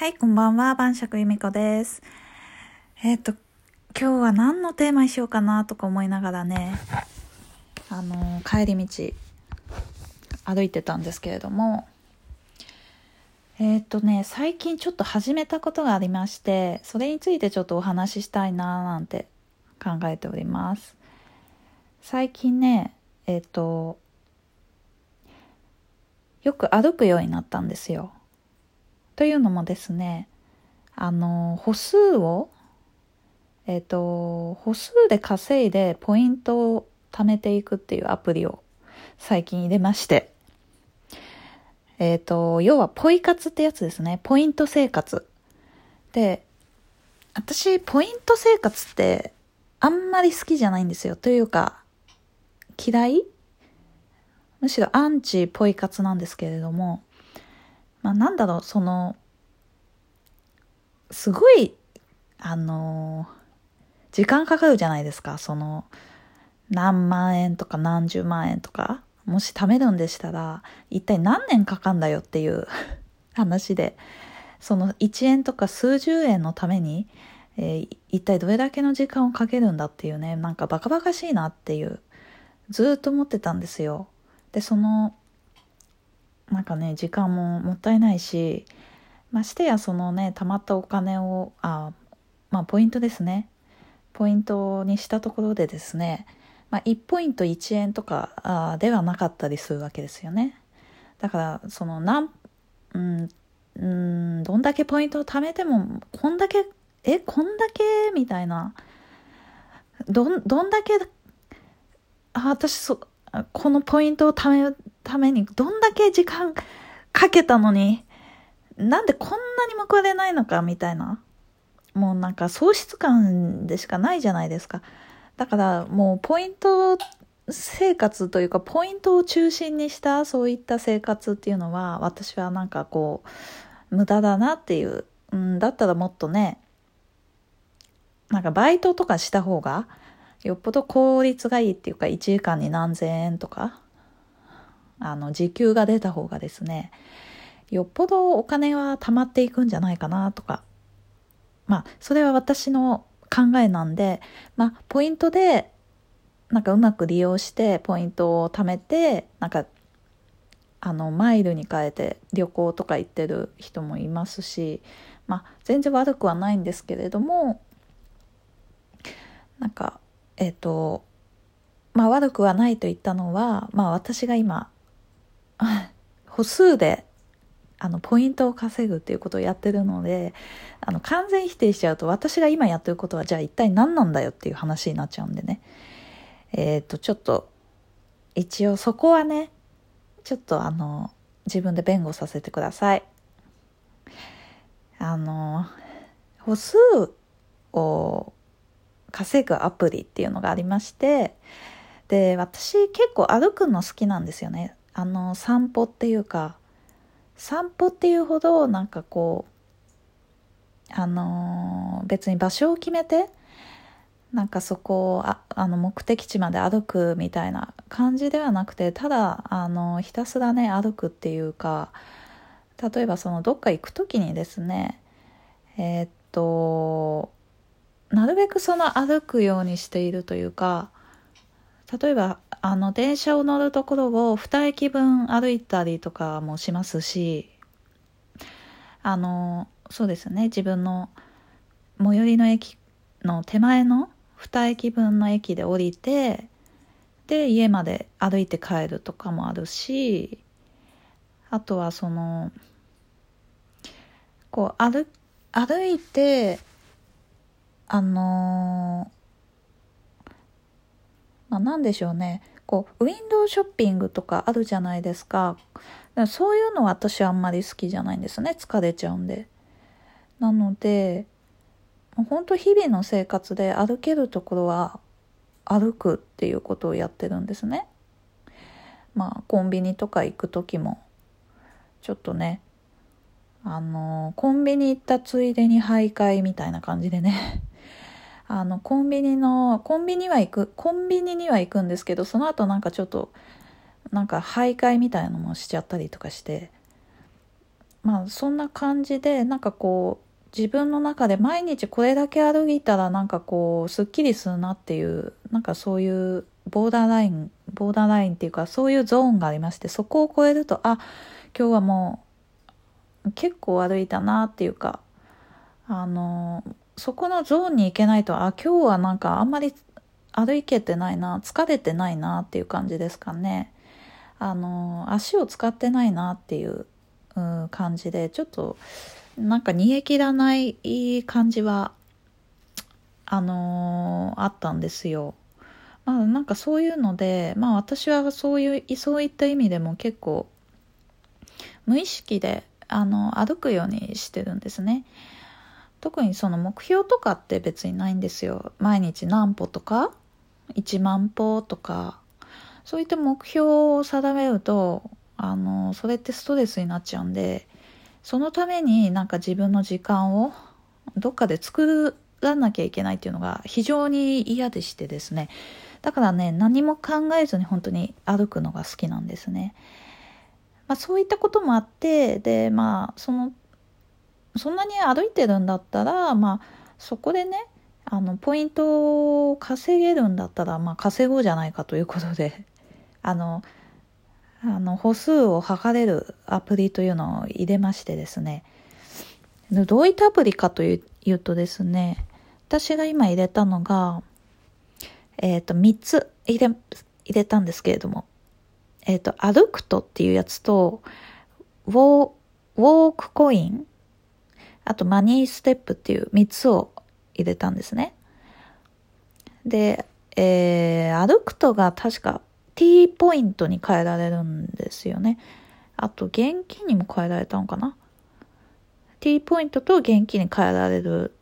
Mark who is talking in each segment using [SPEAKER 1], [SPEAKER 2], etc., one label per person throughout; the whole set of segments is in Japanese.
[SPEAKER 1] はい、こんばんは。晩酌由美子です。えっ、と、今日は何のテーマにしようかなとか思いながらね、あの、帰り道、歩いてたんですけれども、えっ、とね、最近ちょっと始めたことがありまして、それについてちょっとお話ししたいななんて考えております。最近ね、えっ、と、よく歩くようになったんですよ。というのもですね、あの、歩数を、えっ、と、歩数で稼いでポイントを貯めていくっていうアプリを最近入れまして、えっ、と、要はポイ活ってやつですね。ポイント生活。で、私、ポイント生活ってあんまり好きじゃないんですよ。というか、嫌い？むしろアンチポイ活なんですけれども、まあなんだろう、その、すごい、あの時間かかるじゃないですか。その、何万円とか何十万円とか、もし貯めるんでしたら、一体何年かかんだよっていう 話で、その1円とか数十円のために、えー一体どれだけの時間をかけるんだっていうね、なんかバカバカしいなっていう、ずっと思ってたんですよ。で、その、なんかね、時間ももったいないし、ましてやそのね、貯まったお金を、あ、まあポイントですね。ポイントにしたところでですね、まあ1ポイント1円とかあではなかったりするわけですよね。だから、その、なん、うん、うん、どんだけポイントを貯めても、こんだけ、え、こんだけ？みたいな。どん、どんだけ、あ、私そ、このポイントを貯めためにどんだけ時間かけたのに、なんでこんなに報われないのかみたいな。もうなんか喪失感でしかないじゃないですか。だからもうポイント生活というかポイントを中心にしたそういった生活っていうのは私はなんかこう無駄だなっていう。うん、だったらもっとね、なんかバイトとかした方がよっぽど効率がいいっていうか1時間に何千円とかあの時給が出た方がですねよっぽどお金は貯まっていくんじゃないかなとかまあそれは私の考えなんでまあポイントでなんかうまく利用してポイントを貯めてなんかあのマイルに変えて旅行とか行ってる人もいますしまあ全然悪くはないんですけれどもなんかえっ、とまあ悪くはないと言ったのはまあ私が今 歩数であのポイントを稼ぐっていうことをやってるのであの完全否定しちゃうと私が今やってることはじゃあ一体何なんだよっていう話になっちゃうんでね。えっ、とちょっと一応そこはねちょっとあの自分で弁護させてください。あの歩数を稼ぐアプリっていうのがありましてで私結構歩くの好きなんですよね。あの散歩っていうか散歩っていうほどなんかこうあの別に場所を決めてなんかそこをああの目的地まで歩くみたいな感じではなくてただあのひたすらね歩くっていうか例えばそのどっか行く時にですねえーっとなるべくその歩くようにしているというか例えばあの電車を乗るところを2駅分歩いたりとかもしますしあのそうですね。自分の最寄りの駅の手前の2駅分の駅で降りてで家まで歩いて帰るとかもあるしあとはそのこう歩歩いてあのまあ、なんでしょうね。こうウィンドウショッピングとかあるじゃないですか。そういうのは私あんまり好きじゃないんですね。疲れちゃうんで。なので本当日々の生活で歩けるところは歩くっていうことをやってるんですね。まあコンビニとか行く時も。ちょっとねあのコンビニ行ったついでに徘徊みたいな感じでね。あの、コンビニの、コンビニは行く、コンビニには行くんですけど、その後なんかちょっと、なんか徘徊みたいなのもしちゃったりとかして、まあそんな感じでなんかこう自分の中で毎日これだけ歩いたらなんかこうすっきりするなっていうなんかそういうボーダーラインボーダーラインっていうかそういうゾーンがありましてそこを超えるとあ今日はもう結構歩いたなっていうかあのそこのゾーンに行けないとあ今日はなんかあんまり歩けてないな疲れてないなっていう感じですかねあの足を使ってないなっていう感じでちょっとなんか煮え切らない感じはあのー、あったんですよ。まあなんかそういうのでまあ私はそういうそういった意味でも結構無意識であの歩くようにしてるんですね。特にその目標とかって別にないんですよ。毎日何歩とか1万歩とかそういった目標を定めるとあのそれってストレスになっちゃうんでそのためになんか自分の時間をどっかで作らなきゃいけないっていうのが非常に嫌でしてですねだからね何も考えずに本当に歩くのが好きなんですね。まあ、そういったこともあってでまあそのそんなに歩いてるんだったらまあそこでねあのポイントを稼げるんだったらまあ稼ごうじゃないかということで あのあの、歩数を測れるアプリというのを入れましてですね。どういったアプリかというとですね、私が今入れたのが、えっ、ー、と、3つ入れ、入れたんですけれども、えっ、ー、と、歩くとっていうやつと、ウォー、ウォークコイン、あとマニーステップっていう3つを入れたんですね。で、えー、歩くとが確か T ポイントに変えられるんですよね。あと、現金にも変えられたのかな ?T ポイントと現金に変えられる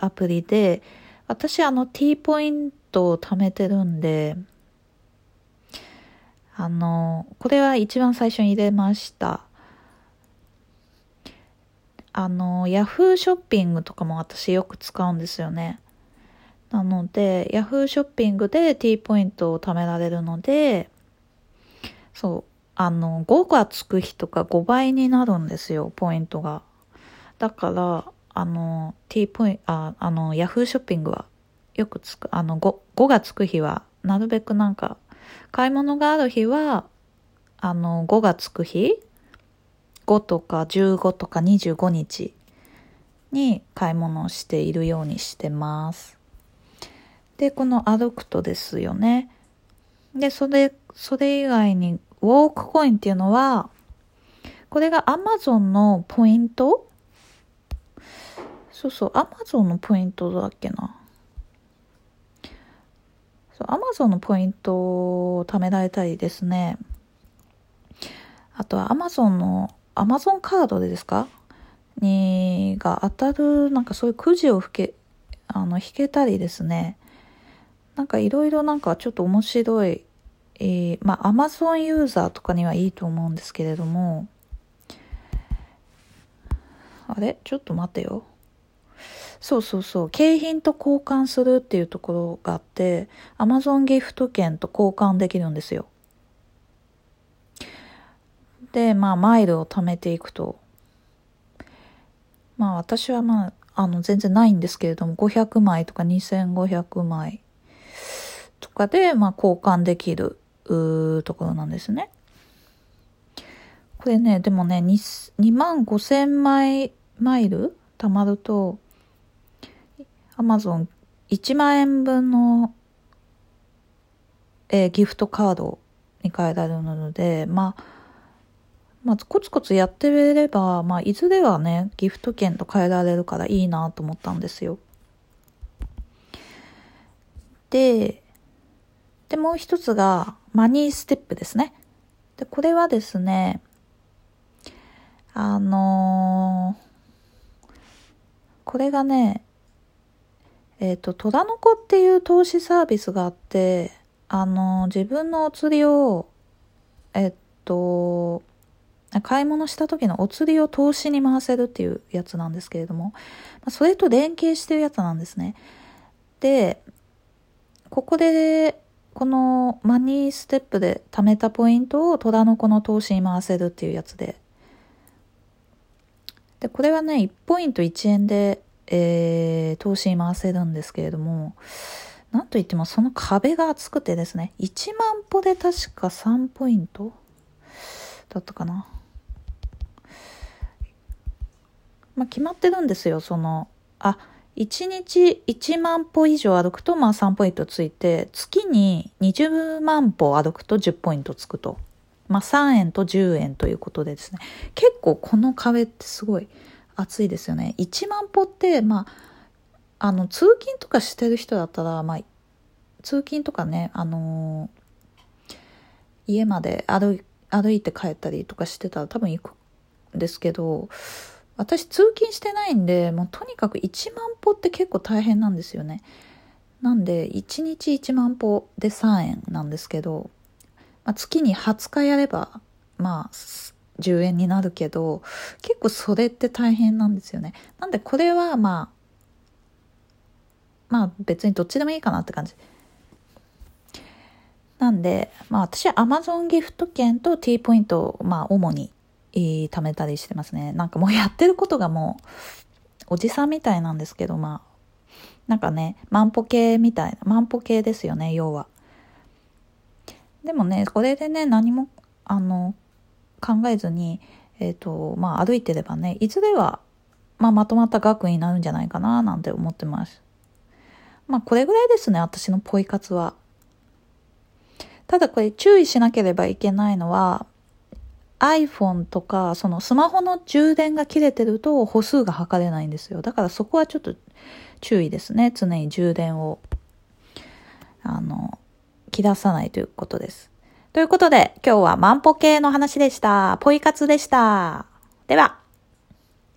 [SPEAKER 1] アプリで、私あの T ポイントを貯めてるんで、あの、これは一番最初に入れました。あの、ヤフーショッピングとかも私よく使うんですよね。なので、Yahoo ショッピングで T ポイントを貯められるので、そう、あの、5がつく日とか5倍になるんですよ、ポイントが。だから、あの、T ポイント、あ、あの、Yahoo ショッピングはよくつく、あの、5、5がつく日は、なるべくなんか、買い物がある日は、あの、5がつく日 ?5 とか15とか25日に買い物をしているようにしてます。で、この歩くとですよね。で、それ、それ以外に、ウォークコインっていうのは、これが Amazon のポイント？そうそう、Amazon のポイントだっけな。そう、Amazon のポイントを貯められたりですね。あとは Amazon の、Amazon カードでですか？に、が当たる、なんかそういうくじを吹け、あの、引けたりですね。なんかいろいろなんかちょっと面白い、えー、まあ Amazon ユーザーとかにはいいと思うんですけれども、あれ？ちょっと待ってよ。そうそうそう。景品と交換するっていうところがあって、Amazon ギフト券と交換できるんですよ。で、まあ、マイルを貯めていくと。まあ、私はまあ、あの、全然ないんですけれども、500枚とか2500枚とかで、まあ、交換できるところなんですね。これね、でもね、2, 2万5千枚マイル貯まると、アマゾン1万円分の、えー、ギフトカードに変えられるので、まあ、まあ、コツコツやってれば、まあ、いずれはね、ギフト券と変えられるからいいなと思ったんですよ。で、で、もう一つが、マニーステップですね。で、これはですね、あのー、これがね、えっ、ー、と、虎の子っていう投資サービスがあって、あのー、自分のお釣りを、えっと、買い物した時のお釣りを投資に回せるっていうやつなんですけれども、それと連携してるやつなんですね。で、ここでこのマニーステップで貯めたポイントを虎の子の投資に回せるっていうやつで、で、これはね、1ポイント1円で、えー、投資に回せるんですけれども、なんといってもその壁が厚くてですね、1万歩で確か3ポイントだったかな。まあ、決まってるんですよ、その、あ、1日1万歩以上歩くと、まあ3ポイントついて、月に20万歩歩くと10ポイントつくと。まあ3円と10円ということでですね、結構この壁ってすごい厚いですよね。1万歩って、まあ、あの、通勤とかしてる人だったら、まあ、通勤とかね、あのー、家まで歩歩いて帰ったりとかしてたら多分行くんですけど、私通勤してないんで、もうとにかく1万歩って結構大変なんですよね。なんで、1日1万歩で3円なんですけど、まあ、月に20日やれば、まあ、10円になるけど、結構それって大変なんですよね。なんでこれはまあ、まあ別にどっちでもいいかなって感じ。なんで、まあ私は Amazon ギフト券と T ポイントをまあ主に、えー、貯めたりしてますね。なんかもうやってることがもうおじさんみたいなんですけど、まあ、なんかね、万歩計みたいな、万歩計ですよね、要は。でもね、これでね、何も、あの、考えずに、えっ、ー、と、まあ歩いてればね、いずれは、まあまとまった額になるんじゃないかな、なんて思ってます。まあこれぐらいですね、私のポイ活は。ただこれ注意しなければいけないのは、iPhone とか、そのスマホの充電が切れてると歩数が測れないんですよ。だからそこはちょっと注意ですね。常に充電を、あの、切らさないということです。ということで、今日は万歩計の話でした。ポイ活でした。では。